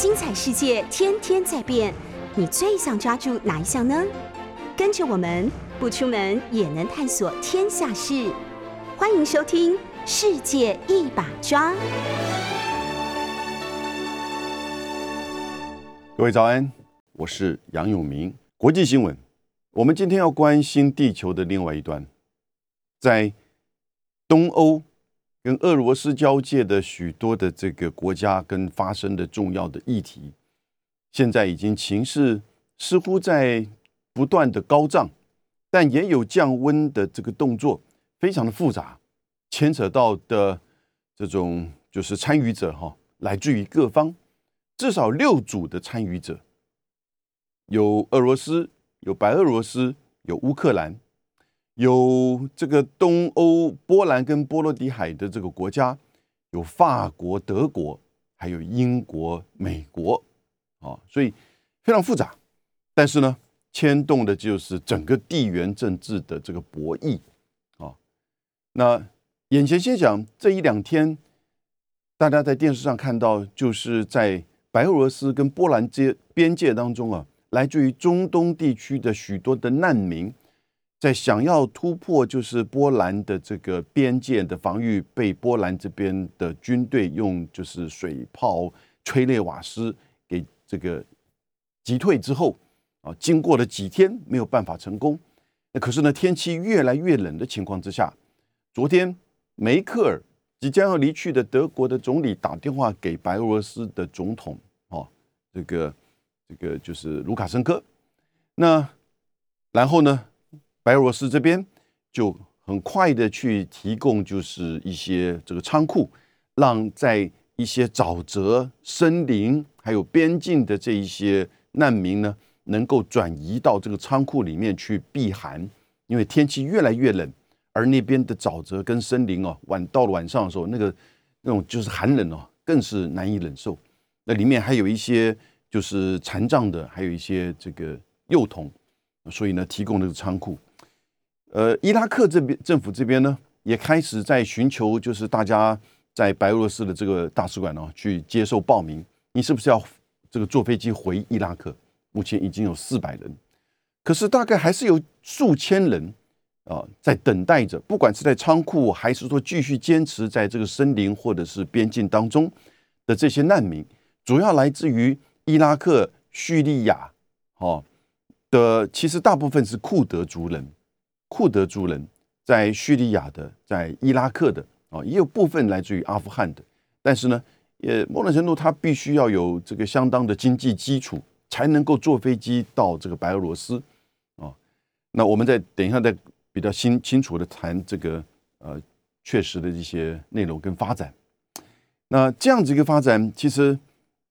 精彩世界天天在变，你最想抓住哪一项呢？跟着我们不出门也能探索天下事，欢迎收听《世界一把抓》。各位早安，我是杨永明。国际新闻，我们今天要关心地球的另外一端，在东欧。跟俄罗斯交界的许多的这个国家跟发生的重要的议题，现在已经情势似乎在不断的高涨，但也有降温的这个动作，非常的复杂，牵扯到的这种就是参与者哈，来自于各方，至少六组的参与者，有俄罗斯，有白俄罗斯，有乌克兰。有这个东欧波兰跟波罗的海的这个国家，有法国、德国，还有英国、美国，啊，所以非常复杂。但是呢，牵动的就是整个地缘政治的这个博弈，啊。那眼前先讲这一两天，大家在电视上看到，就是在白俄罗斯跟波兰这边界当中啊，来自于中东地区的许多的难民。在想要突破，就是波兰的这个边界的防御，被波兰这边的军队用就是水炮、催泪瓦斯给这个击退之后，啊，经过了几天没有办法成功。那可是呢，天气越来越冷的情况之下，昨天梅克尔即将要离去的德国的总理打电话给白俄罗斯的总统，哦，这个这个就是卢卡申科。那然后呢？白俄罗斯这边就很快的去提供，就是一些这个仓库，让在一些沼泽、森林还有边境的这一些难民呢，能够转移到这个仓库里面去避寒，因为天气越来越冷，而那边的沼泽跟森林哦，晚到了晚上的时候，那个那种就是寒冷哦，更是难以忍受。那里面还有一些就是残障的，还有一些这个幼童，所以呢，提供这个仓库。呃，伊拉克这边政府这边呢，也开始在寻求，就是大家在白俄罗斯的这个大使馆呢，去接受报名。你是不是要这个坐飞机回伊拉克？目前已经有四百人，可是大概还是有数千人啊，在等待着。不管是在仓库，还是说继续坚持在这个森林或者是边境当中的这些难民，主要来自于伊拉克、叙利亚，哦的，其实大部分是库德族人。库德族人在叙利亚的，在伊拉克的啊，也有部分来自于阿富汗的，但是呢，也某种程度他必须要有这个相当的经济基础，才能够坐飞机到这个白俄罗斯啊。那我们再等一下再比较清清楚的谈这个呃确实的一些内容跟发展。那这样子一个发展，其实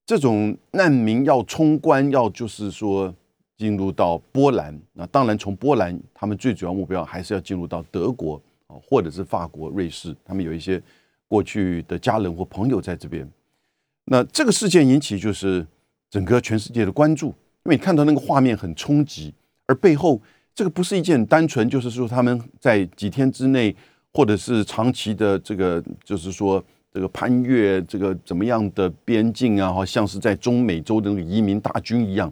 这种难民要冲关，要就是说。进入到波兰，那当然从波兰，他们最主要目标还是要进入到德国啊，或者是法国、瑞士，他们有一些过去的家人或朋友在这边。那这个事件引起就是整个全世界的关注，因为你看到那个画面很冲击，而背后这个不是一件单纯就是说他们在几天之内，或者是长期的这个就是说这个攀越这个怎么样的边境啊，好像是在中美洲的那个移民大军一样。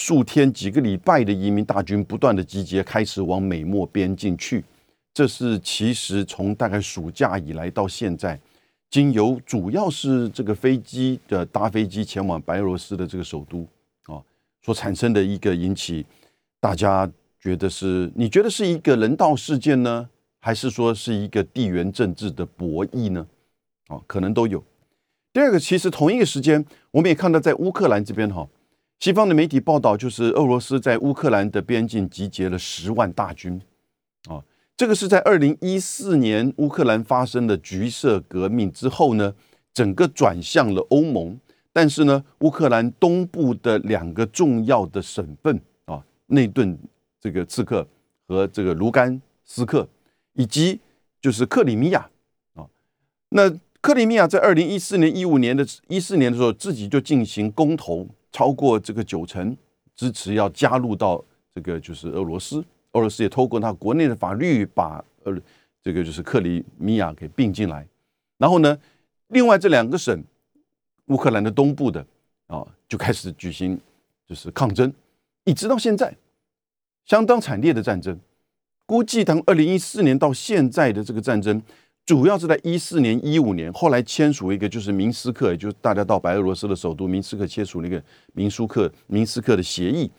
数天、几个礼拜的移民大军不断的集结，开始往美墨边境去。这是其实从大概暑假以来到现在，经由主要是这个飞机的搭飞机前往白俄罗斯的这个首都啊，所产生的一个引起大家觉得是你觉得是一个人道事件呢，还是说是一个地缘政治的博弈呢？啊，可能都有。第二个，其实同一个时间，我们也看到在乌克兰这边哈。西方的媒体报道，就是俄罗斯在乌克兰的边境集结了十万大军，啊，这个是在二零一四年乌克兰发生的橘色革命之后呢，整个转向了欧盟。但是呢，乌克兰东部的两个重要的省份啊，内顿这个刺客和这个卢甘斯克，以及就是克里米亚啊，那克里米亚在二零一四年、一五年的一四年的时候，自己就进行公投。超过这个九成支持要加入到这个就是俄罗斯，俄罗斯也透过他国内的法律把呃这个就是克里米亚给并进来。然后呢，另外这两个省，乌克兰的东部的啊，就开始举行就是抗争，一直到现在，相当惨烈的战争。估计从二零一四年到现在的这个战争，主要是在一四年、一五年，后来签署一个就是明斯克，也就是大家到白俄罗斯的首都明斯克签署那个明苏克明斯克的协议。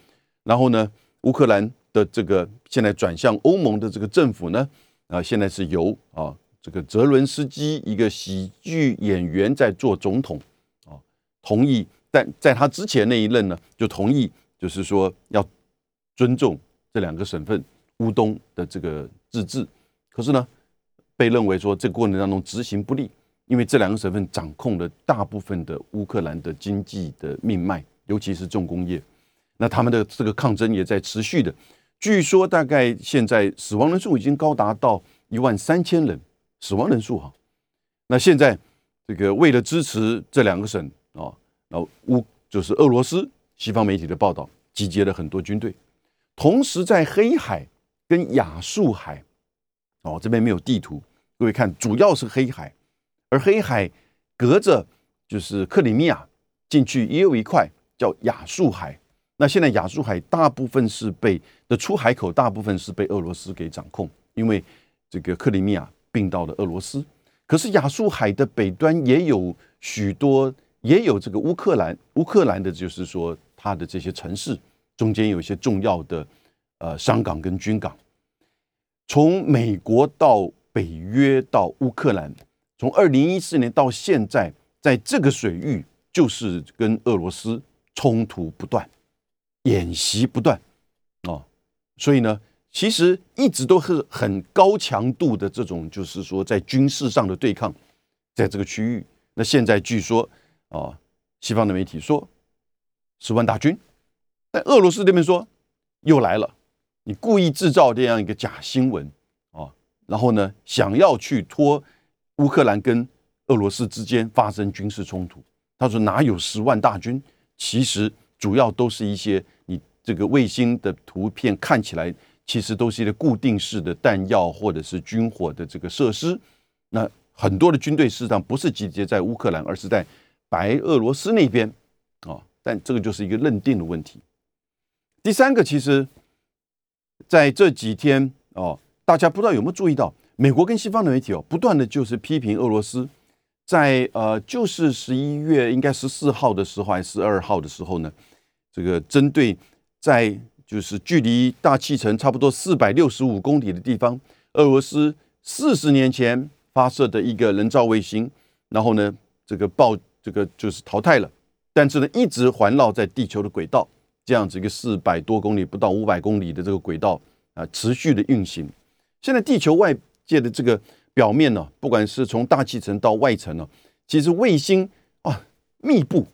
然后呢，乌克兰的这个现在转向欧盟的这个政府呢，啊，现在是由啊这个泽伦斯基一个喜剧演员在做总统，啊，同意，但在他之前那一任呢，就同意，就是说要尊重这两个省份。乌东的这个自治，可是呢，被认为说这个过程当中执行不力，因为这两个省份掌控了大部分的乌克兰的经济的命脉，尤其是重工业。那他们的这个抗争也在持续的，据说大概现在死亡人数已经高达到一万三千人，死亡人数哈。那现在这个为了支持这两个省啊，然后乌就是俄罗斯西方媒体的报道，集结了很多军队，同时在黑海。跟亚速海，哦，这边没有地图，各位看，主要是黑海，而黑海隔着就是克里米亚进去也有一块叫亚速海。那现在亚速海大部分是被的出海口，大部分是被俄罗斯给掌控，因为这个克里米亚并到了俄罗斯。可是亚速海的北端也有许多，也有这个乌克兰，乌克兰的就是说它的这些城市中间有一些重要的。呃，商港跟军港，从美国到北约到乌克兰，从二零一四年到现在，在这个水域就是跟俄罗斯冲突不断，演习不断，哦，所以呢，其实一直都是很高强度的这种，就是说在军事上的对抗，在这个区域。那现在据说啊，西方的媒体说十万大军，但俄罗斯这边说又来了。你故意制造这样一个假新闻，然后呢，想要去拖乌克兰跟俄罗斯之间发生军事冲突。他说哪有十万大军？其实主要都是一些你这个卫星的图片看起来，其实都是一个固定式的弹药或者是军火的这个设施。那很多的军队事实上不是集结在乌克兰，而是在白俄罗斯那边啊。但这个就是一个认定的问题。第三个，其实。在这几天哦，大家不知道有没有注意到，美国跟西方的媒体哦，不断的就是批评俄罗斯，在呃，就是十一月应该十四号的时候还是十二号的时候呢，这个针对在就是距离大气层差不多四百六十五公里的地方，俄罗斯四十年前发射的一个人造卫星，然后呢，这个爆这个就是淘汰了，但是呢，一直环绕在地球的轨道。这样子一个四百多公里不到五百公里的这个轨道啊，持续的运行。现在地球外界的这个表面呢，不管是从大气层到外层呢，其实卫星啊密布，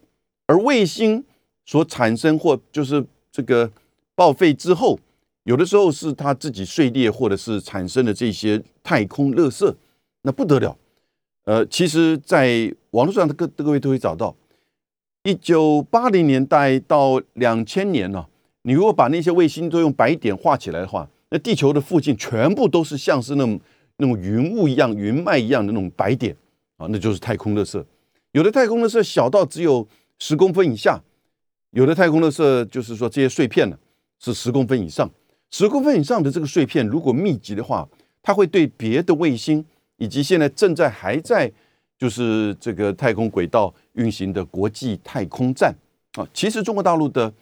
而卫星所产生或就是这个报废之后，有的时候是它自己碎裂，或者是产生的这些太空垃圾，那不得了。呃，其实，在网络上各各位都会找到。一九八零年代到两千年呢，你如果把那些卫星都用白点画起来的话，那地球的附近全部都是像是那种那种云雾一样、云脉一样的那种白点啊，那就是太空垃圾。有的太空垃圾小到只有十公分以下，有的太空垃圾就是说这些碎片呢是十公分以上。十公分以上的这个碎片如果密集的话，它会对别的卫星以及现在正在还在。就是这个太空轨道运行的国际太空站啊，其实中国大陆的，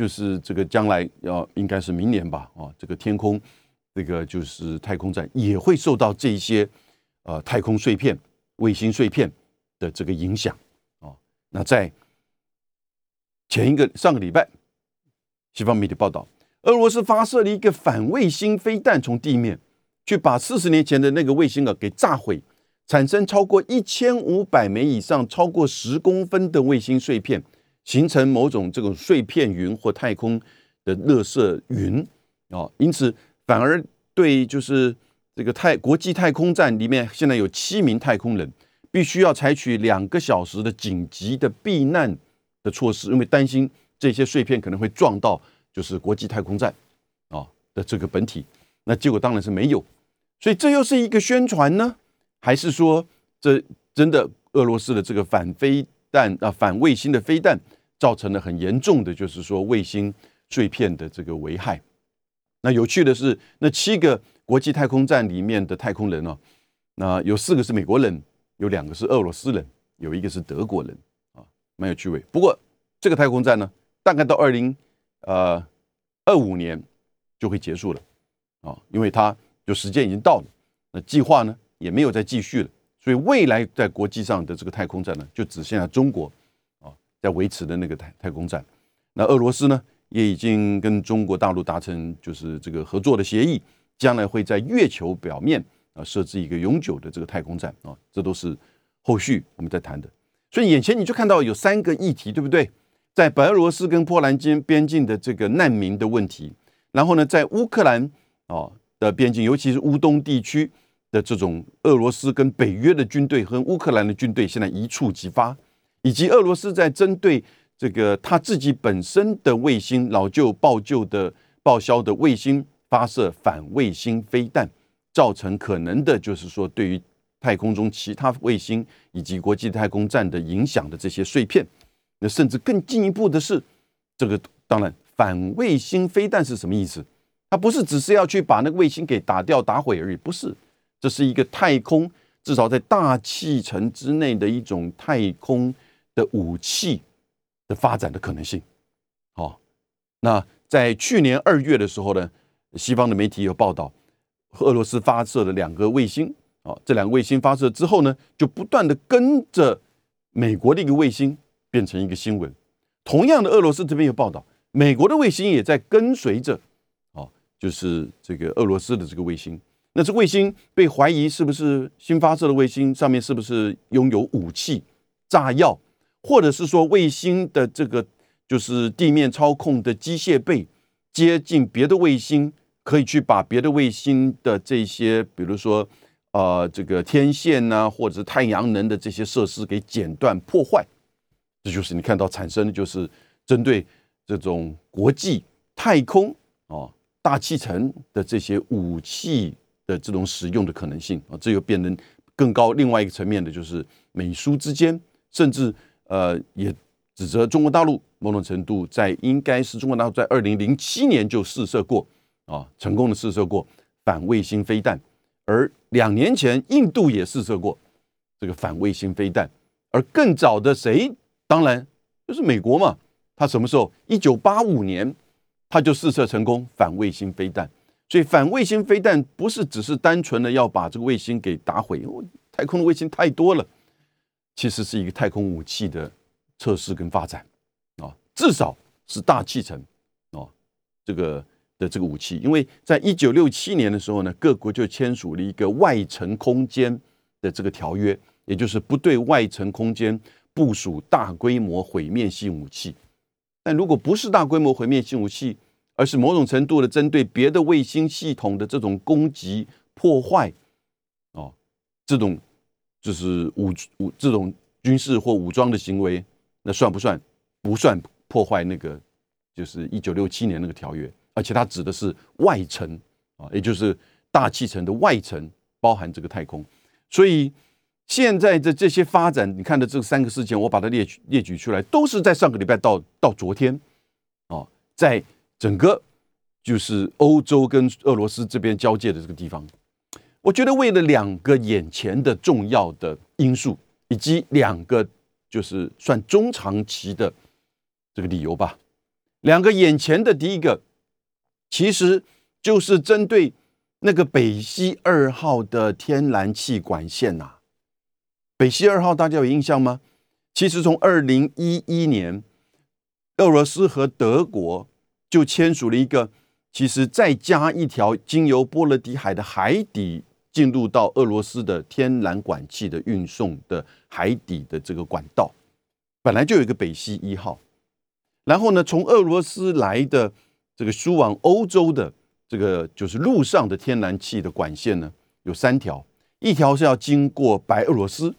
就是这个将来要应该是明年吧啊，这个天空这个就是太空站也会受到这些呃太空碎片、卫星碎片的这个影响啊。那在前一个上个礼拜，西方媒体报道，俄罗斯发射了一个反卫星飞弹，从地面去把四十年前的那个卫星啊给炸毁。产生超过一千五百枚以上、超过十公分的卫星碎片，形成某种这种碎片云或太空的热色云。啊，因此反而对就是这个太国际太空站里面现在有七名太空人，必须要采取两个小时的紧急的避难的措施，因为担心这些碎片可能会撞到就是国际太空站啊的这个本体，那结果当然是没有，所以这又是一个宣传呢。还是说，这真的俄罗斯的这个反飞弹啊，反卫星的飞弹，造成了很严重的，就是说卫星碎片的这个危害。那有趣的是，那七个国际太空站里面的太空人呢，那有四个是美国人，有两个是俄罗斯人，有一个是德国人啊，蛮有趣味。不过这个太空站呢，大概到二零呃二五年就会结束了啊，因为它就时间已经到了，那计划呢也没有再继续了。所以未来在国际上的这个太空站呢，就只剩下中国在维持的那个太太空站。那俄罗斯呢，也已经跟中国大陆达成就是这个合作的协议，将来会在月球表面啊设置一个永久的这个太空站啊，这都是后续我们在谈的。所以眼前你就看到有三个议题，对不对？在白俄罗斯跟波兰间边境的这个难民的问题，然后呢，在乌克兰啊的边境，尤其是乌东地区。的这种俄罗斯跟北约的军队和乌克兰的军队现在一触即发，以及俄罗斯在针对这个他自己本身的卫星老旧报旧的报销的卫星发射反卫星飞弹，造成可能的就是说对于太空中其他卫星以及国际太空站的影响的这些碎片，那甚至更进一步的是，这个当然反卫星飞弹是什么意思？它不是只是要去把那个卫星给打掉打毁而已，不是。这是一个太空，至少在大气层之内的一种太空 的武器的发展的可能性。好，那在去年二月的时候呢，西方的媒体有报道，俄罗斯发射了两个卫星。啊，这两个卫星发射之后呢，就不断的跟着美国的一个卫星变成一个新闻。同样的，俄罗斯这边有报道，美国的卫星也在跟随着，啊，就是这个俄罗斯的这个卫星。那这卫星被怀疑是不是新发射的卫星？上面是不是拥有武器、炸药，或者是说卫星的这个就是地面操控的机械臂接近别的卫星，可以去把别的卫星的这些，比如说呃这个天线呐，或者太阳能的这些设施给剪断破坏？这就是你看到产生的就是针对这种国际太空啊大气层的这些武器。的这种使用的可能性啊，这又变成更高另外一个层面的，就是美苏之间，甚至呃也指责中国大陆某种程度在应该是中国大陆在二零零七年就试射过啊，成功的试射过反卫星飞弹，而两年前印度也试射过这个反卫星飞弹，而更早的谁？当然就是美国嘛，他什么时候？一九八五年他就试射成功反卫星飞弹。所以反卫星飞弹不是只是单纯的要把这个卫星给打毁，因为太空的卫星太多了，其实是一个太空武器的测试跟发展啊，至少是大气层啊这个的这个武器，因为在一九六七年的时候呢，各国就签署了一个外层空间的这个条约，也就是不对外层空间部署大规模毁灭性武器，但如果不是大规模毁灭性武器，而是某种程度的针对别的卫星系统的这种攻击破坏，哦，这种就是武武这种军事或武装的行为，那算不算？不算破坏那个就是一九六七年那个条约，而且它指的是外层啊，也就是大气层的外层，包含这个太空。所以现在的这些发展，你看的这三个事件，我把它列举列举出来，都是在上个礼拜到到昨天，哦，在。整个就是欧洲跟俄罗斯这边交界的这个地方，我觉得为了两个眼前的重要的因素，以及两个就是算中长期的这个理由吧。两个眼前的第一个，其实就是针对那个北溪二号的天然气管线呐。北溪二号大家有印象吗？其实从二零一一年，俄罗斯和德国。就签署了一个，其实再加一条经由波罗的海的海底进入到俄罗斯的天然管气的运送的海底的这个管道，本来就有一个北溪一号，然后呢，从俄罗斯来的这个输往欧洲的这个就是陆上的天然气的管线呢，有三条，一条是要经过白俄罗斯，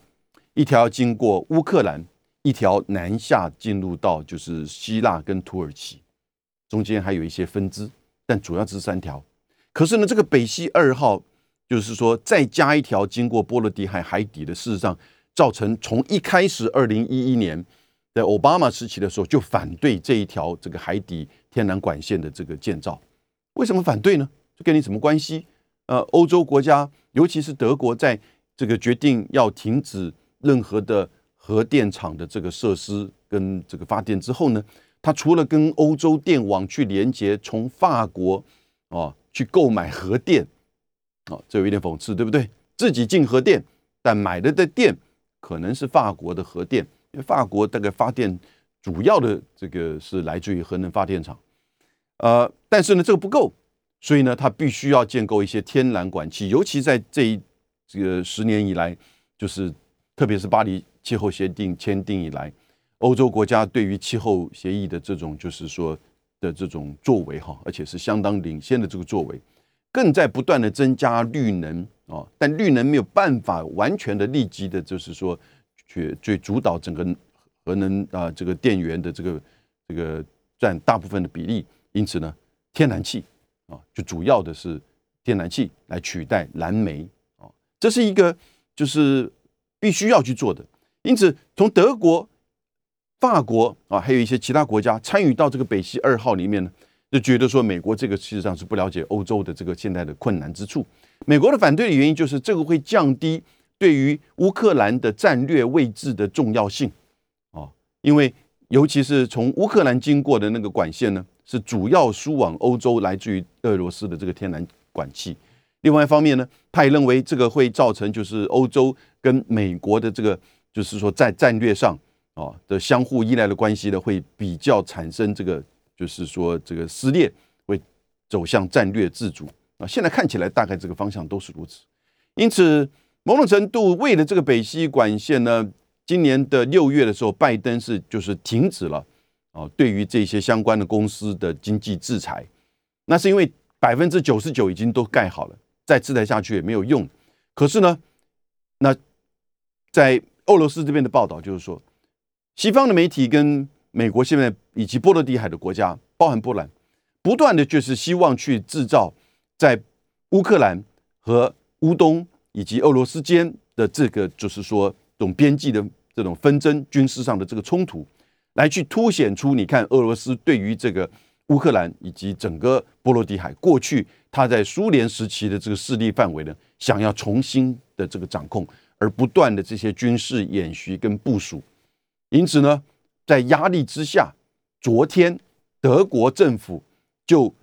一条要经过乌克兰，一条南下进入到就是希腊跟土耳其。中间还有一些分支，但主要是三条。可是呢，这个北溪二号，就是说再加一条经过波罗的海海底的，事实上造成从一开始二零一一年在奥巴马时期的时候就反对这一条这个海底天然管线的这个建造。为什么反对呢？这跟你什么关系？呃，欧洲国家，尤其是德国，在这个决定要停止任何的核电厂的这个设施跟这个发电之后呢，它除了跟欧洲电网去连接，从法国啊去购买核电，啊，这有一点讽刺，对不对？自己进核电，但买的的电可能是法国的核电。因为法国大概发电主要的这个是来自于核能发电厂，呃，但是呢这个不够，所以呢它必须要建构一些天然管气，尤其在这一这个十年以来，就是特别是巴黎气候协定签订以来，欧洲国家对于气候协议的这种就是说的这种作为哈，而且是相当领先的这个作为，更在不断的增加绿能啊，但绿能没有办法完全的立即的，就是说。去去主导整个核能啊，这个电源的这个这个占大部分的比例，因此呢，天然气啊，就主要的是天然气来取代燃煤啊，这是一个就是必须要去做的。因此，从德国、法国啊，还有一些其他国家参与到这个北溪二号里面呢，就觉得说美国这个事实上是不了解欧洲的这个现在的困难之处。美国的反对的原因就是这个会降低。对于乌克兰的战略位置的重要性，啊，因为尤其是从乌克兰经过的那个管线呢，是主要输往欧洲来自于俄罗斯的这个天然管气。另外一方面呢，他也认为这个会造成就是欧洲跟美国的这个就是说在战略上啊的相互依赖的关系呢，会比较产生这个就是说这个撕裂，会走向战略自主啊。现在看起来大概这个方向都是如此，因此。某种程度，为了这个北溪管线呢，今年的六月的时候，拜登是就是停止了哦，对于这些相关的公司的经济制裁。那是因为百分之九十九已经都盖好了，再制裁下去也没有用。可是呢，那在俄罗斯这边的报道就是说，西方的媒体跟美国现在以及波罗的海的国家，包含波兰，不断的就是希望去制造在乌克兰和乌东。以及俄罗斯间的这个，就是说，这种边际的这种纷争、军事上的这个冲突，来去凸显出，你看俄罗斯对于这个乌克兰以及整个波罗的海过去他在苏联时期的这个势力范围呢，想要重新的这个掌控，而不断的这些军事演习跟部署。因此呢，在压力之下，昨天德国政府就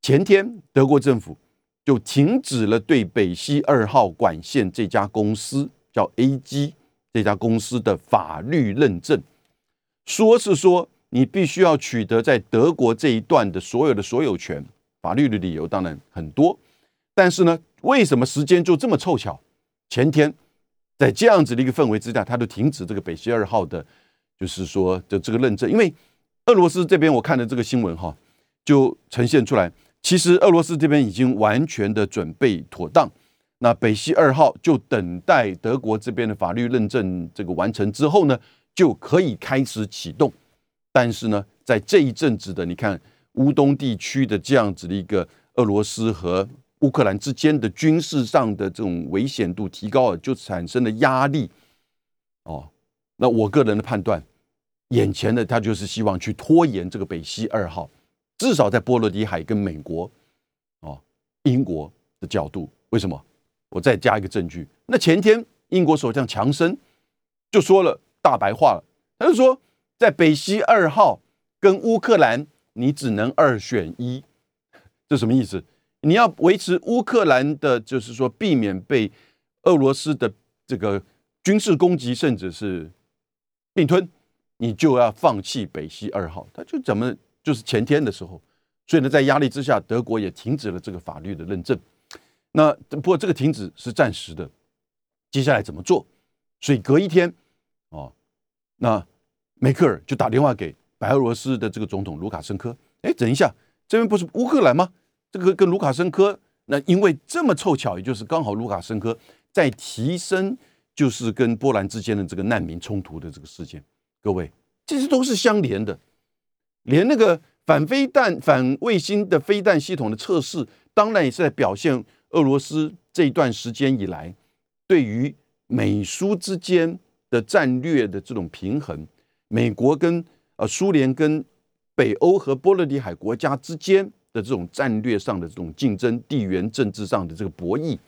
前天德国政府。就停止了对北溪二号管线这家公司叫 A.G 这家公司的法律认证，说是说你必须要取得在德国这一段的所有的所有权。法律的理由当然很多，但是呢，为什么时间就这么凑巧？前天在这样子的一个氛围之下，他就停止这个北溪二号的，就是说的这个认证。因为俄罗斯这边我看的这个新闻哈，就呈现出来。其实俄罗斯这边已经完全的准备妥当，那北溪二号就等待德国这边的法律认证这个完成之后呢，就可以开始启动。但是呢，在这一阵子的你看乌东地区的这样子的一个俄罗斯和乌克兰之间的军事上的这种危险度提高了，就产生了压力。哦，那我个人的判断，眼前的他就是希望去拖延这个北溪二号。至少在波罗的海跟美国、哦英国的角度，为什么？我再加一个证据。那前天英国首相强生就说了大白话了，他就说，在北溪二号跟乌克兰，你只能二选一。这什么意思？你要维持乌克兰的，就是说避免被俄罗斯的这个军事攻击，甚至是并吞，你就要放弃北溪二号。他就怎么？就是前天的时候，所以呢，在压力之下，德国也停止了这个法律的认证。那不过这个停止是暂时的，接下来怎么做？所以隔一天，哦，那梅克尔就打电话给白俄罗斯的这个总统卢卡申科。哎，等一下，这边不是乌克兰吗？这个跟卢卡申科，那因为这么凑巧，也就是刚好卢卡申科在提升，就是跟波兰之间的这个难民冲突的这个事件。各位，这些都是相连的。连那个反飞弹、反卫星的飞弹系统的测试，当然也是在表现俄罗斯这一段时间以来对于美苏之间的战略的这种平衡。美国跟呃苏联跟北欧和波罗的海国家之间的这种战略上的这种竞争、地缘政治上的这个博弈，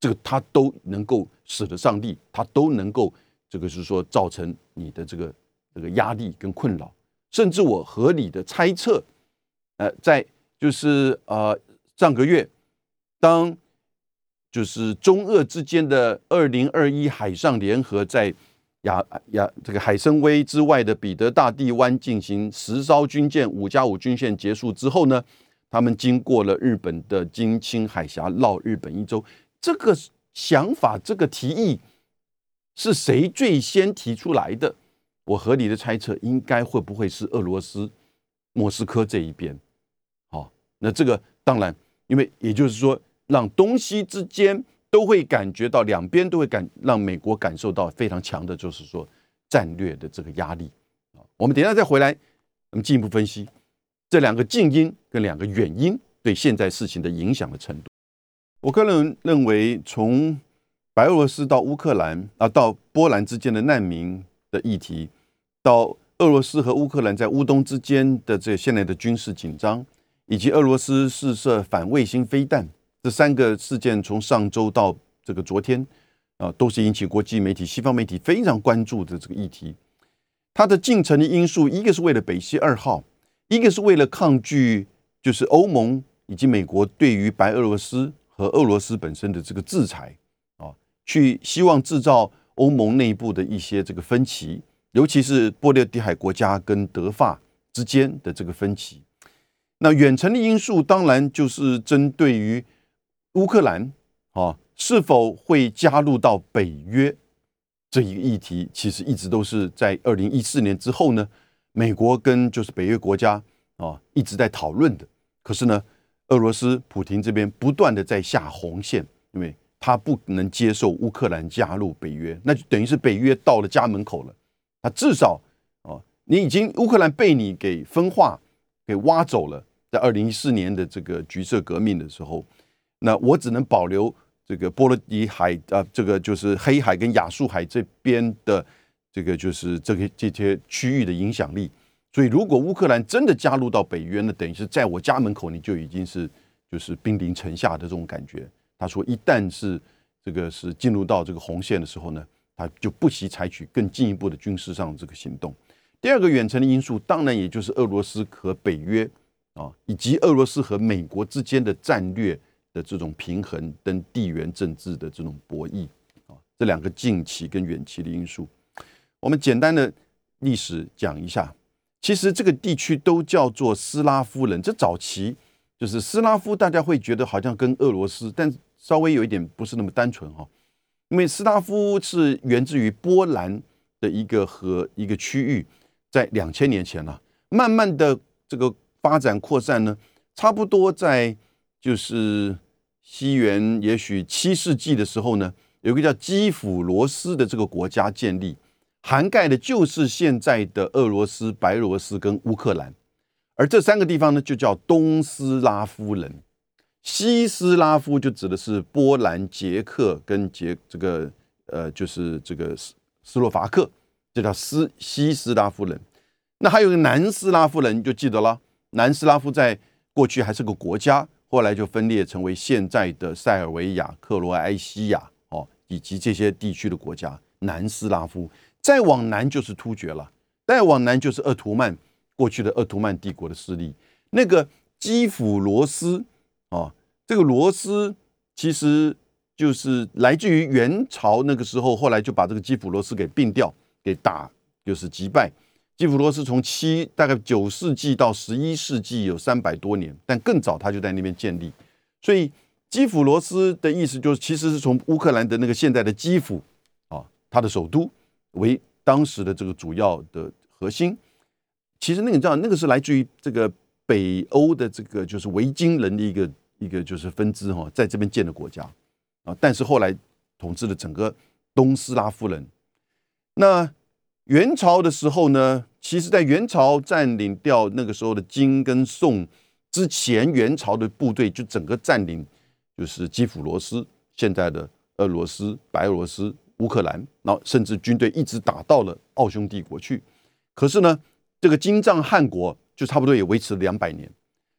这个它都能够使得上帝，它都能够这个是说造成你的这个这个压力跟困扰，甚至我合理的猜测，呃，在就是呃上个月，当就是中俄之间的二零二一海上联合在。亚亚这个海参崴之外的彼得大帝湾进行十艘军舰五加五军线结束之后呢，他们经过了日本的金青海峡绕日本一周。这个想法，这个提议是谁最先提出来的？我合理的猜测，应该会不会是俄罗斯莫斯科这一边？好，那这个当然，因为也就是说，让东西之间。都会感觉到两边都会感让美国感受到非常强的，就是说战略的这个压力啊。我们等下再回来，我们进一步分析这两个静因跟两个远因对现在事情的影响的程度。我个人认为，从白俄罗斯到乌克兰啊，到波兰之间的难民的议题，到俄罗斯和乌克兰在乌东之间的这现在的军事紧张，以及俄罗斯试射反卫星飞弹。这三个事件从上周到这个昨天，啊，都是引起国际媒体、西方媒体非常关注的这个议题。它的进程的因素，一个是为了北溪二号，一个是为了抗拒就是欧盟以及美国对于白俄罗斯和俄罗斯本身的这个制裁啊，去希望制造欧盟内部的一些这个分歧，尤其是波罗的海国家跟德法之间的这个分歧。那远程的因素，当然就是针对于。乌克兰啊，是否会加入到北约这一个议题，其实一直都是在二零一四年之后呢，美国跟就是北约国家啊一直在讨论的。可是呢，俄罗斯普京这边不断的在下红线，因为他不能接受乌克兰加入北约，那就等于是北约到了家门口了。他至少哦，你已经乌克兰被你给分化、给挖走了，在二零一四年的这个橘色革命的时候。那我只能保留这个波罗的海啊，这个就是黑海跟亚速海这边的这个就是这个这些区域的影响力。所以，如果乌克兰真的加入到北约，那等于是在我家门口，你就已经是就是兵临城下的这种感觉。他说，一旦是这个是进入到这个红线的时候呢，他就不惜采取更进一步的军事上这个行动。第二个远程的因素，当然也就是俄罗斯和北约啊，以及俄罗斯和美国之间的战略。的这种平衡跟地缘政治的这种博弈啊，这两个近期跟远期的因素，我们简单的历史讲一下。其实这个地区都叫做斯拉夫人，这早期就是斯拉夫，大家会觉得好像跟俄罗斯，但稍微有一点不是那么单纯哈。因为斯拉夫是源自于波兰的一个和一个区域，在两千年前了，慢慢的这个发展扩散呢，差不多在。就是西元也许七世纪的时候呢，有个叫基辅罗斯的这个国家建立，涵盖的就是现在的俄罗斯、白罗斯跟乌克兰，而这三个地方呢，就叫东斯拉夫人。西斯拉夫就指的是波兰、捷克跟捷这个呃，就是这个斯斯洛伐克，这叫斯西斯拉夫人。那还有个南斯拉夫人，就记得了，南斯拉夫在过去还是个国家。后来就分裂成为现在的塞尔维亚、克罗埃西亚哦，以及这些地区的国家。南斯拉夫再往南就是突厥了，再往南就是鄂图曼过去的鄂图曼帝国的势力。那个基辅罗斯啊，这个罗斯其实就是来自于元朝那个时候，后来就把这个基辅罗斯给并掉，给打就是击败。基辅罗斯从七大概九世纪到十一世纪有三百多年，但更早他就在那边建立。所以基辅罗斯的意思就是，其实是从乌克兰的那个现在的基辅啊，它的首都为当时的这个主要的核心。其实那个你知道，那个是来自于这个北欧的这个就是维京人的一个一个就是分支哈，在这边建的国家啊。但是后来统治了整个东斯拉夫人。那元朝的时候呢？其实，在元朝占领掉那个时候的金跟宋之前，元朝的部队就整个占领，就是基辅罗斯，现在的俄罗斯、白俄罗斯、乌克兰，然后甚至军队一直打到了奥匈帝国去。可是呢，这个金帐汗国就差不多也维持了两百年。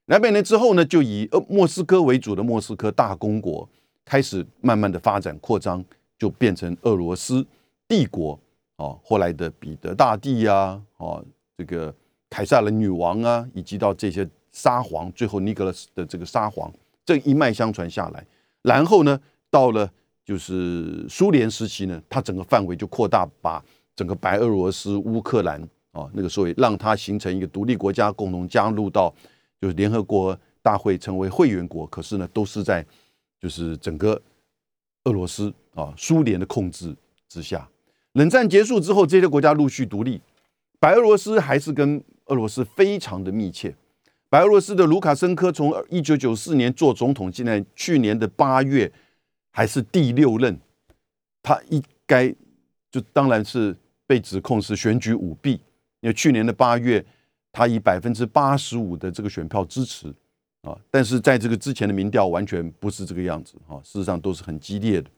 两百年之后呢，就以呃莫斯科为主的莫斯科大公国开始慢慢的发展扩张，就变成俄罗斯帝国哦。后来的彼得大帝呀，哦，这个凯撒的女王啊，以及到这些沙皇，最后尼格拉斯的这个沙皇，这一脉相传下来。然后呢，到了就是苏联时期呢，它整个范围就扩大，把整个白俄罗斯、乌克兰啊，那个时候让它形成一个独立国家，共同加入到。就是联合国大会成为会员国，可是呢，都是在就是整个俄罗斯啊苏联的控制之下。冷战结束之后，这些国家陆续独立，白俄罗斯还是跟俄罗斯非常的密切。白俄罗斯的卢卡申科从一九九四年做总统，现在去年的八月还是第六任，他应该就当然是被指控是选举舞弊，因为去年的八月。他以百分之八十五的这个选票支持啊，但是在这个之前的民调完全不是这个样子啊，事实上都是很激烈的。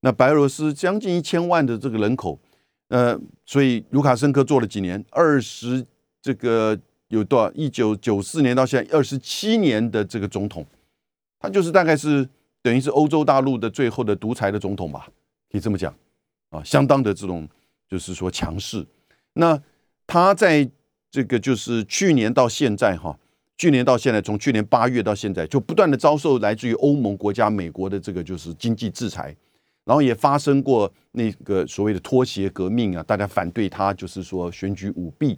那白俄罗斯将近一千万的这个人口，呃，所以卢卡申科做了几年，二十这个有多少？一九九四年到现在二十七年的这个总统，他就是大概是等于是欧洲大陆的最后的独裁的总统吧，可以这么讲啊，相当的这种就是说强势。那他在。这个就是去年到现在哈，去年到现在，从去年八月到现在，就不断的遭受来自于欧盟国家、美国的这个就是经济制裁，然后也发生过那个所谓的拖鞋革命啊，大家反对他，就是说选举舞弊，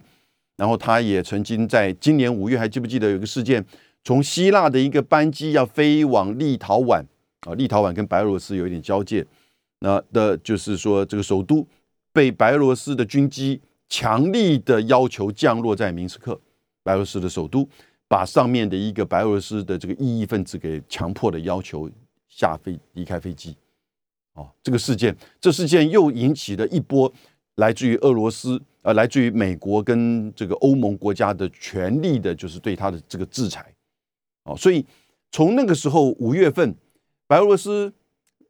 然后他也曾经在今年五月，还记不记得有个事件，从希腊的一个班机要飞往立陶宛啊，立陶宛跟白俄罗斯有一点交界，那的就是说这个首都被白俄罗斯的军机。强力的要求降落在明斯克，白俄罗斯的首都，把上面的一个白俄罗斯的这个异议分子给强迫的要求下飞离开飞机。哦，这个事件，这事件又引起了一波来自于俄罗斯，呃，来自于美国跟这个欧盟国家的权力的，就是对他的这个制裁。哦，所以从那个时候五月份，白俄罗斯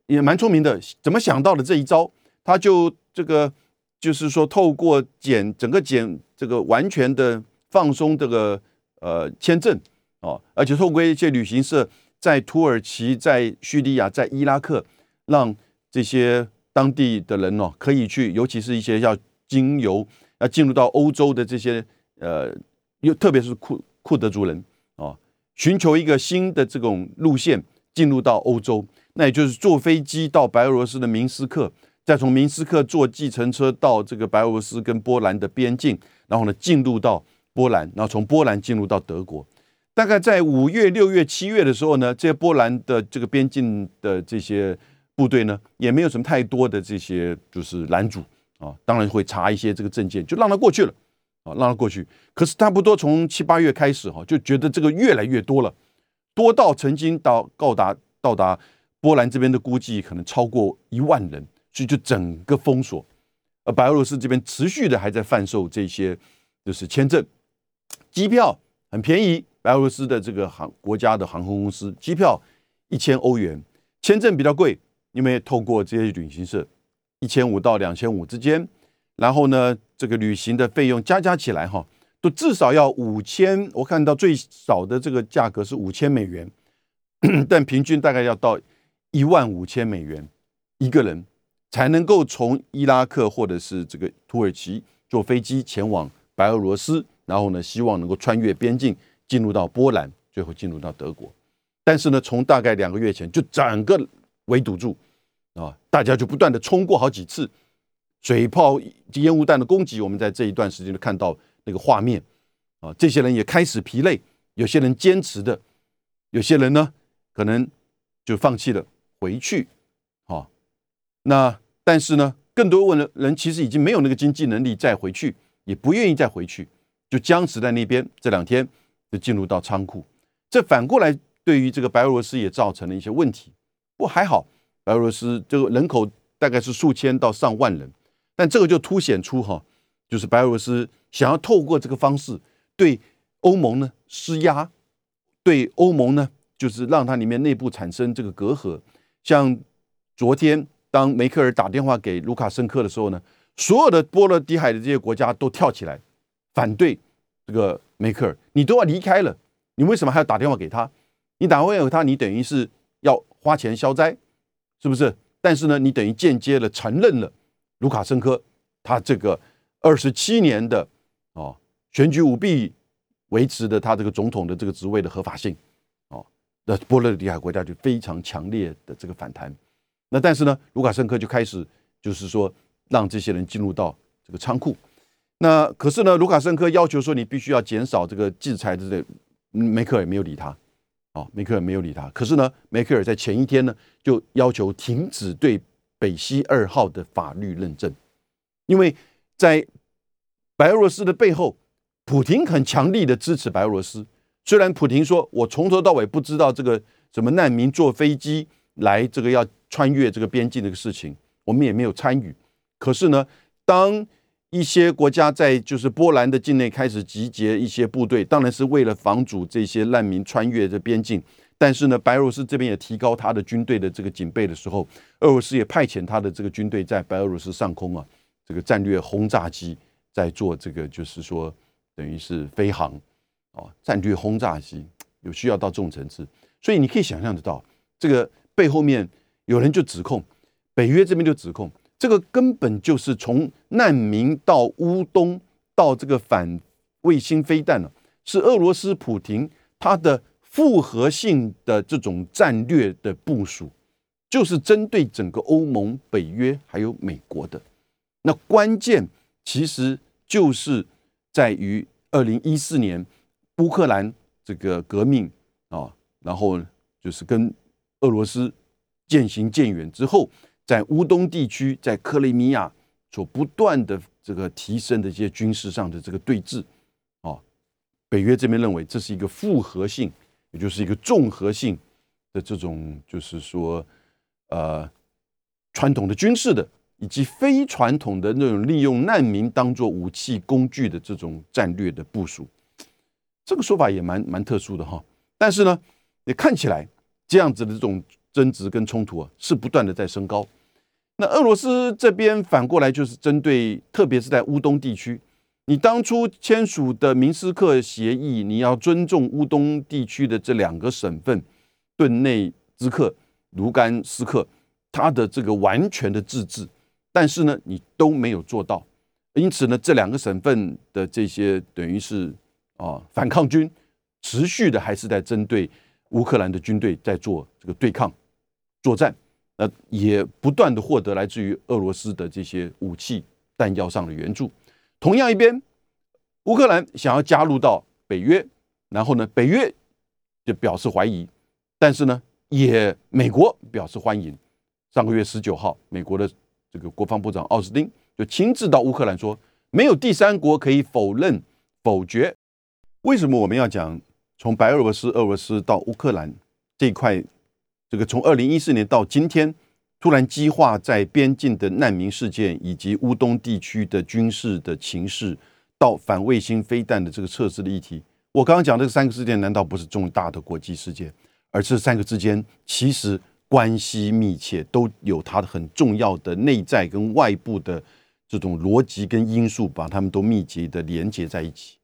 也蛮聪明的，怎么想到的这一招？他就这个。就是说，透过减整个减这个完全的放松这个呃签证哦，而且透过一些旅行社在土耳其、在叙利亚、在伊拉克，让这些当地的人哦可以去，尤其是一些要经由要进入到欧洲的这些呃，又特别是库库德族人哦，寻求一个新的这种路线进入到欧洲，那也就是坐飞机到白俄罗斯的明斯克。再从明斯克坐计程车到这个白俄罗斯跟波兰的边境，然后呢进入到波兰，然后从波兰进入到德国。大概在五月、六月、七月的时候呢，这些波兰的这个边境的这些部队呢，也没有什么太多的这些就是拦阻啊，当然会查一些这个证件，就让他过去了啊，让他过去。可是差不多从七八月开始哈，就觉得这个越来越多了，多到曾经到到达到达波兰这边的估计可能超过一万人。所以就整个封锁，而白俄罗斯这边持续的还在贩售这些，就是签证、机票很便宜。白俄罗斯的这个航国家的航空公司机票一千欧元，签证比较贵，因为透过这些旅行社一千五到两千五之间。然后呢，这个旅行的费用加加起来哈，都至少要五千。我看到最少的这个价格是五千美元，但平均大概要到一万五千美元一个人。才能够从伊拉克或者是这个土耳其坐飞机前往白俄罗斯，然后呢，希望能够穿越边境进入到波兰，最后进入到德国。但是呢，从大概两个月前就整个围堵住啊，大家就不断的冲过好几次，水炮、烟雾弹的攻击。我们在这一段时间就看到那个画面啊，这些人也开始疲累，有些人坚持的，有些人呢可能就放弃了回去，那。但是呢，更多问的人其实已经没有那个经济能力再回去，也不愿意再回去，就僵持在那边。这两天就进入到仓库，这反过来对于这个白俄罗斯也造成了一些问题。不还好，白俄罗斯这个人口大概是数千到上万人，但这个就凸显出哈，就是白俄罗斯想要透过这个方式对欧盟呢施压，对欧盟呢就是让它里面内部产生这个隔阂，像昨天。当梅克尔打电话给卢卡申科的时候呢，所有的波罗的海的这些国家都跳起来，反对这个梅克尔，你都要离开了，你为什么还要打电话给他？你打电话给他，你等于是要花钱消灾，是不是？但是呢，你等于间接的承认了卢卡申科他这个二十七年的哦选举舞弊维持的他这个总统的这个职位的合法性哦，那波罗的海国家就非常强烈的这个反弹。那但是呢，卢卡申科就开始就是说让这些人进入到这个仓库。那可是呢，卢卡申科要求说你必须要减少这个制裁的这梅克尔没有理他。哦，梅克尔没有理他。可是呢，梅克尔在前一天呢，就要求停止对北溪二号的法律认证，因为在白俄罗斯的背后，普京很强力的支持白俄罗斯。虽然普京说我从头到尾不知道这个什么难民坐飞机来这个要穿越这个边境这个事情，我们也没有参与。可是呢，当一些国家在就是波兰的境内开始集结一些部队，当然是为了防阻这些难民穿越这边境。但是呢，白俄罗斯这边也提高他的军队的这个警备的时候，俄罗斯也派遣他的这个军队在白俄罗斯上空啊，这个战略轰炸机在做这个，就是说等于是飞航啊，战略轰炸机有需要到这种层次。所以你可以想象得到，这个背后面有人就指控北约这边就指控。这个根本就是从难民到乌东到这个反卫星飞弹呢，是俄罗斯普京他的复合性的这种战略的部署，就是针对整个欧盟、北约还有美国的。那关键其实就是在于二零一四年乌克兰这个革命啊，然后就是跟俄罗斯渐行渐远之后。在乌东地区，在克里米亚所不断的这个提升的一些军事上的这个对峙，哦，北约这边认为这是一个复合性，也就是一个综合性的这种，就是说，呃，传统的军事的以及非传统的那种利用难民当做武器工具的这种战略的部署，这个说法也蛮蛮特殊的哈。但是呢，也看起来这样子的这种。争执跟冲突啊，是不断的在升高。那俄罗斯这边反过来就是针对，特别是在乌东地区，你当初签署的明斯克协议，你要尊重乌东地区的这两个省份顿内兹克、卢甘斯克，它的这个完全的自治，但是呢，你都没有做到。因此呢，这两个省份的这些等于是啊，反抗军持续的还是在针对乌克兰的军队在做这个对抗。作战，那，也不断的获得来自于俄罗斯的这些武器弹药上的援助。同样一边，乌克兰想要加入到北约，然后呢，北约就表示怀疑，但是呢，也美国表示欢迎。上个月十九号，美国的这个国防部长奥斯汀就亲自到乌克兰说，没有第三国可以否认否决。为什么我们要讲从白俄罗斯、俄罗斯到乌克兰这一块？这个从二零一四年到今天，突然激化在边境的难民事件，以及乌东地区的军事的情势，到反卫星飞弹的这个测试的议题。我刚刚讲这三个事件，难道不是重大的国际事件？而这三个之间其实关系密切，都有它的很重要的内在跟外部的这种逻辑跟因素，把它们都密集的连接在一起。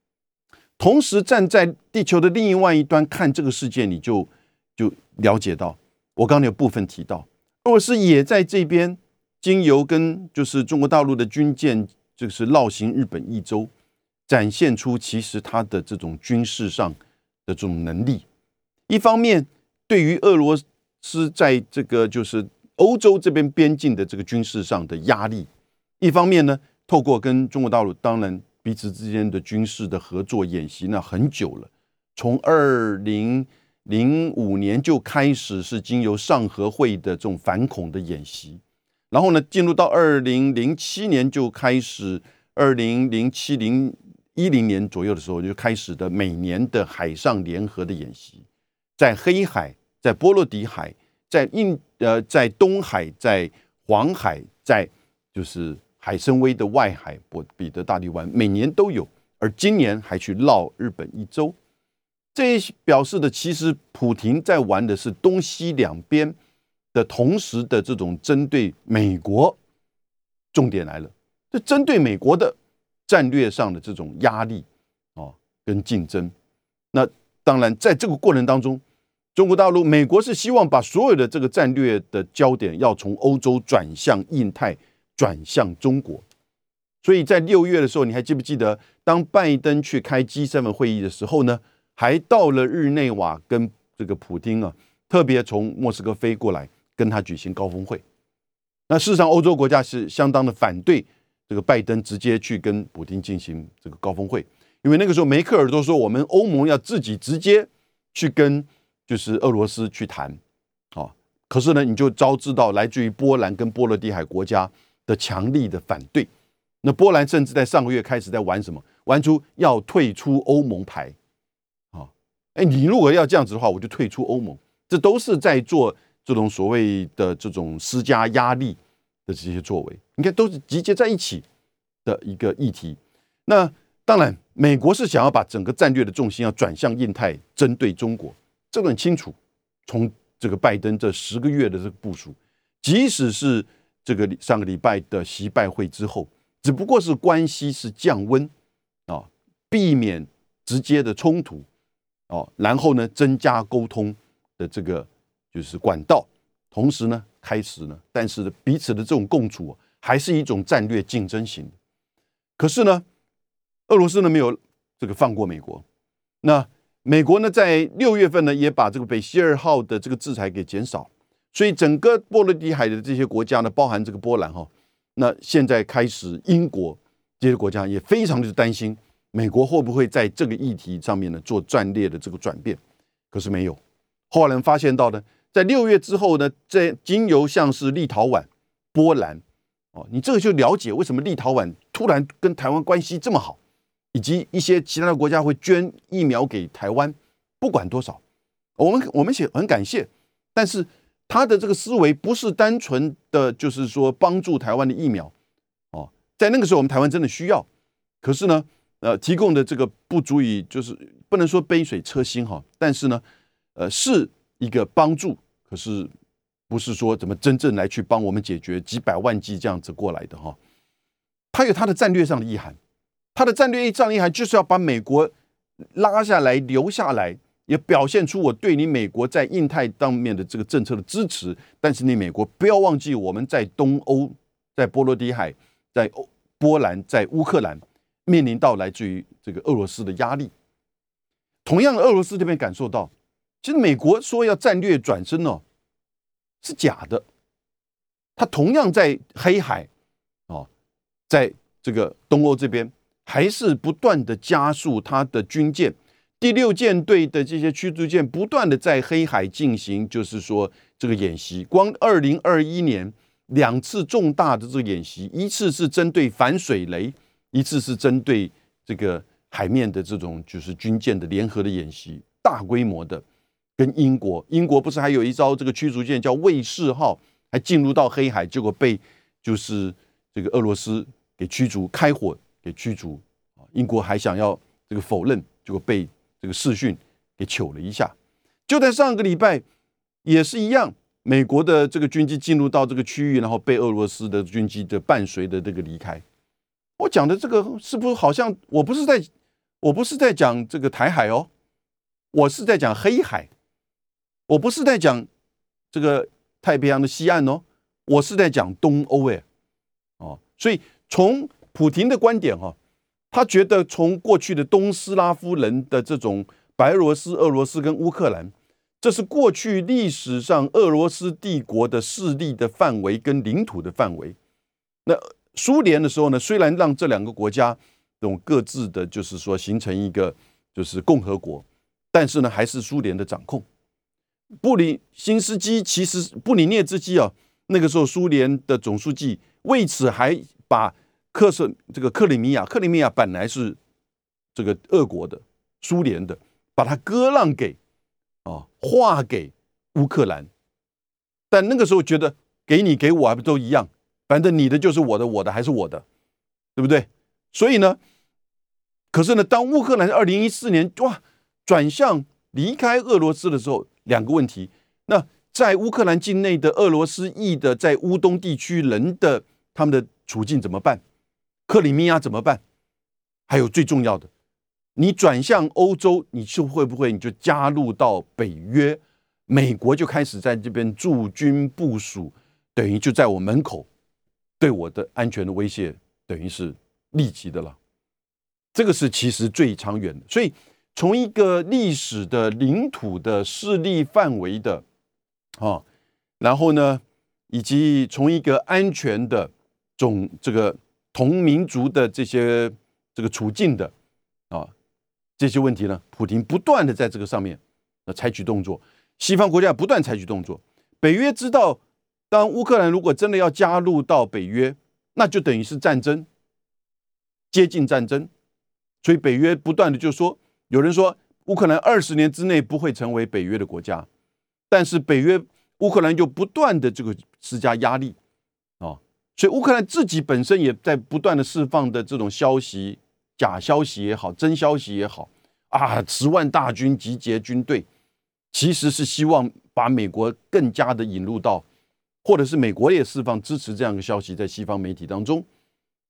同时站在地球的另外一端看这个世界，你就就了解到。我刚才有部分提到，俄罗斯也在这边经由跟就是中国大陆的军舰，就是绕行日本一周，展现出其实它的这种军事上的这种能力。一方面，对于俄罗斯在这个就是欧洲这边边境的这个军事上的压力；一方面呢，透过跟中国大陆，当然彼此之间的军事的合作演习，呢很久了，从二零。零五年就开始是经由上合会的这种反恐的演习，然后呢，进入到二零零七年就开始，二零零七零一零年左右的时候就开始的每年的海上联合的演习，在黑海、在波罗的海、在印呃在东海、在黄海、在就是海参崴的外海波彼得大帝湾，每年都有，而今年还去绕日本一周。这表示的，其实普廷在玩的是东西两边的同时的这种针对美国。重点来了，这针对美国的战略上的这种压力啊跟竞争。那当然，在这个过程当中，中国大陆、美国是希望把所有的这个战略的焦点要从欧洲转向印太，转向中国。所以在六月的时候，你还记不记得，当拜登去开 G7 会议的时候呢，还到了日内瓦跟这个普京啊，特别从莫斯科飞过来跟他举行高峰会。那事实上，欧洲国家是相当的反对这个拜登直接去跟普京进行这个高峰会，因为那个时候梅克尔都说我们欧盟要自己直接去跟就是俄罗斯去谈，啊，可是呢，你就招致到来自于波兰跟波罗的海国家的强力的反对。那波兰甚至在上个月开始在玩什么？玩出要退出欧盟牌，啊，哎，你如果要这样子的话，我就退出欧盟，这都是在做。这种所谓的这种施加压力的这些作为，你看都是集结在一起的一个议题。那当然，美国是想要把整个战略的重心要转向印太，针对中国，这个很清楚。从这个拜登这十个月的这个部署，即使是这个上个礼拜的习拜会之后，只不过是关系是降温啊，避免直接的冲突哦，然后呢，增加沟通的这个。就是管道，同时呢，开始呢，但是彼此的这种共处还是一种战略竞争型。可是呢，俄罗斯呢没有这个放过美国。那美国呢，在六月份呢，也把这个北溪二号的这个制裁给减少。所以整个波罗的海的这些国家呢，包含这个波兰哈，那现在开始英国这些国家也非常的担心美国会不会在这个议题上面呢做战略的这个转变。可是没有，后来发现到呢。在六月之后呢，在经由像是立陶宛、波兰，哦，你这个就了解为什么立陶宛突然跟台湾关系这么好，以及一些其他的国家会捐疫苗给台湾，不管多少，我们我们写很感谢，但是他的这个思维不是单纯的就是说帮助台湾的疫苗，哦，在那个时候我们台湾真的需要，可是呢，呃，提供的这个不足以就是不能说杯水车薪哈，但是呢，呃是。一个帮助，可是不是说怎么真正来去帮我们解决几百万剂这样子过来的哈？他有他的战略上的意涵，他的战略上的意涵就是要把美国拉下来留下来，也表现出我对你美国在印太当面的这个政策的支持。但是你美国不要忘记，我们在东欧、在波罗的海、在欧波兰、在乌克兰面临到来自于这个俄罗斯的压力。同样的，俄罗斯这边感受到。其实美国说要战略转身哦，是假的。他同样在黑海哦，在这个东欧这边，还是不断的加速他的军舰，第六舰队的这些驱逐舰不断的在黑海进行，就是说这个演习。光二零二一年两次重大的这个演习，一次是针对反水雷，一次是针对这个海面的这种就是军舰的联合的演习，大规模的。跟英国，英国不是还有一艘这个驱逐舰叫卫士号，还进入到黑海，结果被就是这个俄罗斯给驱逐，开火给驱逐啊！英国还想要这个否认，结果被这个视讯给糗了一下。就在上个礼拜也是一样，美国的这个军机进入到这个区域，然后被俄罗斯的军机的伴随的这个离开。我讲的这个是不是好像我不是在我不是在讲这个台海哦，我是在讲黑海。我不是在讲这个太平洋的西岸哦，我是在讲东欧哎，哦，所以从普廷的观点哈，他觉得从过去的东斯拉夫人的这种白罗斯、俄罗斯跟乌克兰，这是过去历史上俄罗斯帝国的势力的范围跟领土的范围。那苏联的时候呢，虽然让这两个国家这种各自的就是说形成一个就是共和国，但是呢，还是苏联的掌控。布里新斯基其实布里涅茨基啊，那个时候苏联的总书记为此还把克什这个克里米亚，克里米亚本来是这个俄国的苏联的，把它割让给啊划给乌克兰，但那个时候觉得给你给我还不都一样，反正你的就是我的，我的还是我的，对不对？所以呢，可是呢，当乌克兰二零一四年哇转向离开俄罗斯的时候。两个问题，那在乌克兰境内的俄罗斯裔的在乌东地区人的他们的处境怎么办？克里米亚怎么办？还有最重要的，你转向欧洲，你就会不会你就加入到北约？美国就开始在这边驻军部署，等于就在我门口，对我的安全的威胁，等于是立即的了。这个是其实最长远的，所以从一个历史的领土的势力范围的啊，然后呢，以及从一个安全的总这个同民族的这些这个处境的啊这些问题呢，普京不断的在这个上面呃采取动作。西方国家不断采取动作，北约知道，当乌克兰如果真的要加入到北约，那就等于是战争，接近战争，所以北约不断的就说，有人说乌克兰二十年之内不会成为北约的国家，但是北约乌克兰就不断的这个施加压力，啊，所以乌克兰自己本身也在不断的释放的这种消息，假消息也好，真消息也好，啊，十万大军集结军队。其实是希望把美国更加的引入到，或者是美国也释放支持这样的消息在西方媒体当中，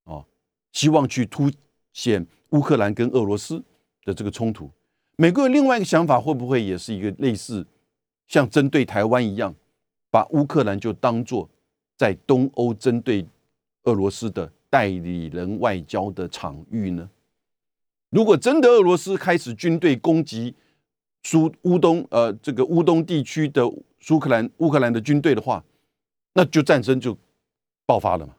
啊，希望去凸显乌克兰跟俄罗斯的这个冲突。美国另外一个想法会不会也是一个类似像针对台湾一样，把乌克兰就当做在东欧针对俄罗斯的代理人外交的场域呢？如果真的俄罗斯开始军队攻击，苏乌东呃，这个乌东地区的苏克兰乌克兰的军队的话，那就战争就爆发了嘛，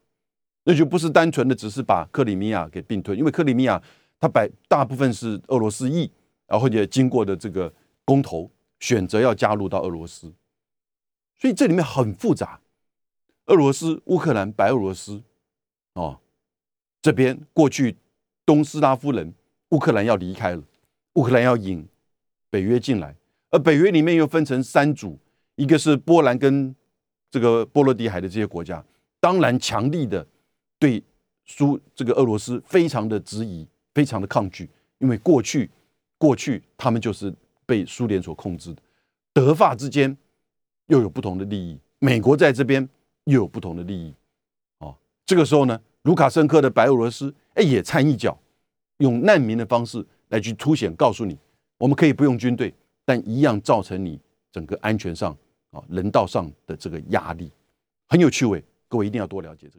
那就不是单纯的只是把克里米亚给并吞，因为克里米亚它百大部分是俄罗斯裔，然后也经过的这个公投选择要加入到俄罗斯，所以这里面很复杂。俄罗斯、乌克兰、白俄罗斯，哦，这边过去东斯拉夫人，乌克兰要离开了，乌克兰要引。北约进来，而北约里面又分成三组，一个是波兰跟这个波罗的海的这些国家，当然强力的对苏这个俄罗斯非常的质疑，非常的抗拒，因为过去过去他们就是被苏联所控制的，德法之间又有不同的利益，美国在这边又有不同的利益，哦，这个时候呢，卢卡申科的白俄罗斯哎也掺一脚，用难民的方式来去凸显，告诉你。我们可以不用军队，但一样造成你整个安全上啊、人道上的这个压力，很有趣味。各位一定要多了解这个。